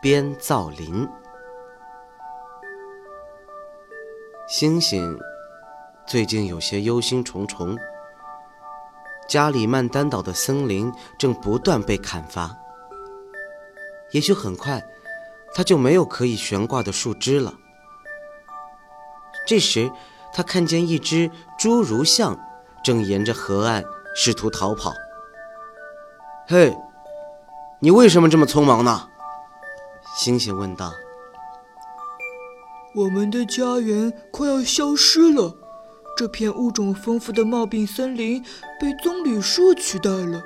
边造林，星星最近有些忧心忡忡。加里曼丹岛的森林正不断被砍伐，也许很快，它就没有可以悬挂的树枝了。这时，他看见一只侏儒象正沿着河岸试图逃跑。嘿！你为什么这么匆忙呢？星星问道。我们的家园快要消失了，这片物种丰富的茂密森林被棕榈树取代了，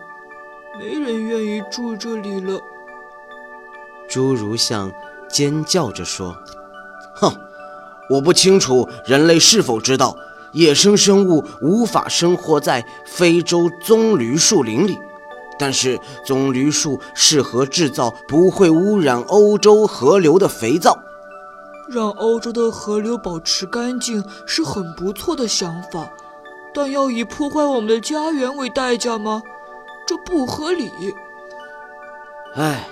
没人愿意住这里了。侏儒象尖叫着说：“哼，我不清楚人类是否知道，野生生物无法生活在非洲棕榈树林里。”但是棕榈树适合制造不会污染欧洲河流的肥皂，让欧洲的河流保持干净是很不错的想法，但要以破坏我们的家园为代价吗？这不合理。唉，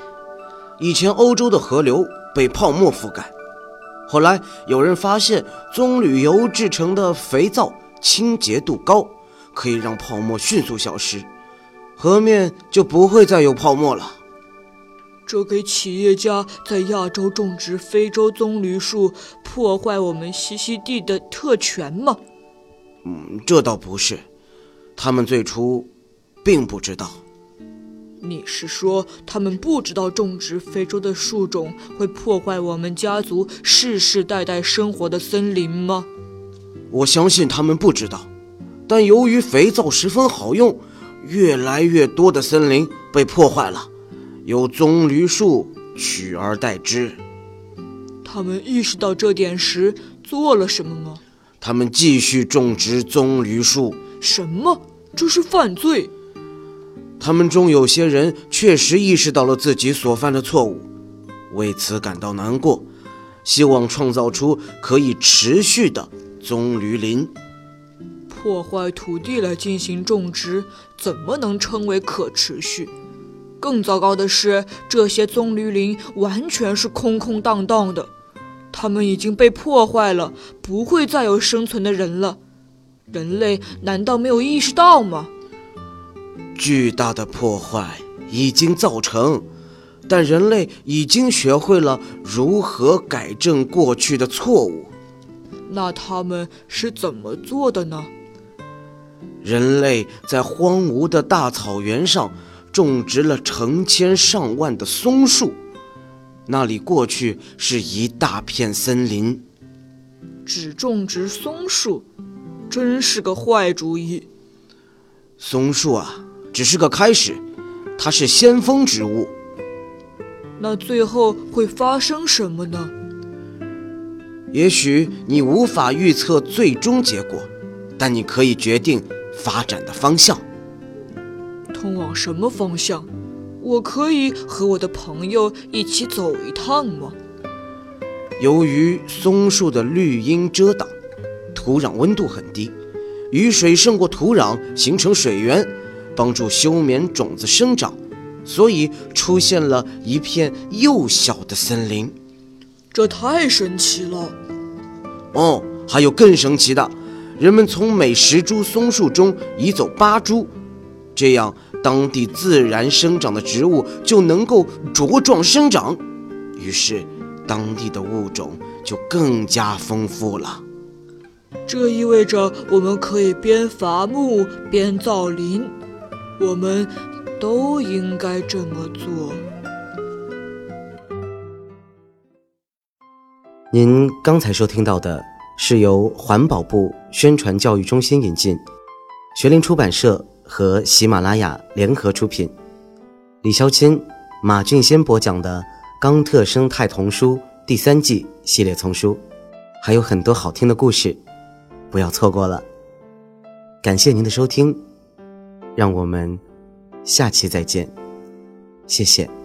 以前欧洲的河流被泡沫覆盖，后来有人发现棕榈油制成的肥皂清洁度高，可以让泡沫迅速消失。河面就不会再有泡沫了。这给企业家在亚洲种植非洲棕榈树、破坏我们栖息地的特权吗？嗯，这倒不是。他们最初并不知道。你是说他们不知道种植非洲的树种会破坏我们家族世世代代生活的森林吗？我相信他们不知道，但由于肥皂十分好用。越来越多的森林被破坏了，由棕榈树取而代之。他们意识到这点时做了什么吗？他们继续种植棕榈树。什么？这是犯罪！他们中有些人确实意识到了自己所犯的错误，为此感到难过，希望创造出可以持续的棕榈林。破坏土地来进行种植，怎么能称为可持续？更糟糕的是，这些棕榈林完全是空空荡荡的，它们已经被破坏了，不会再有生存的人了。人类难道没有意识到吗？巨大的破坏已经造成，但人类已经学会了如何改正过去的错误。那他们是怎么做的呢？人类在荒芜的大草原上种植了成千上万的松树，那里过去是一大片森林。只种植松树，真是个坏主意。松树啊，只是个开始，它是先锋植物。那最后会发生什么呢？也许你无法预测最终结果，但你可以决定。发展的方向，通往什么方向？我可以和我的朋友一起走一趟吗？由于松树的绿荫遮挡，土壤温度很低，雨水胜过土壤，形成水源，帮助休眠种子生长，所以出现了一片幼小的森林。这太神奇了！哦，还有更神奇的。人们从每十株松树中移走八株，这样当地自然生长的植物就能够茁壮生长，于是当地的物种就更加丰富了。这意味着我们可以边伐木边造林，我们都应该这么做。您刚才收听到的。是由环保部宣传教育中心引进，学林出版社和喜马拉雅联合出品，李肖钦、马俊先播讲的《冈特生态童书第三季系列丛书，还有很多好听的故事，不要错过了。感谢您的收听，让我们下期再见，谢谢。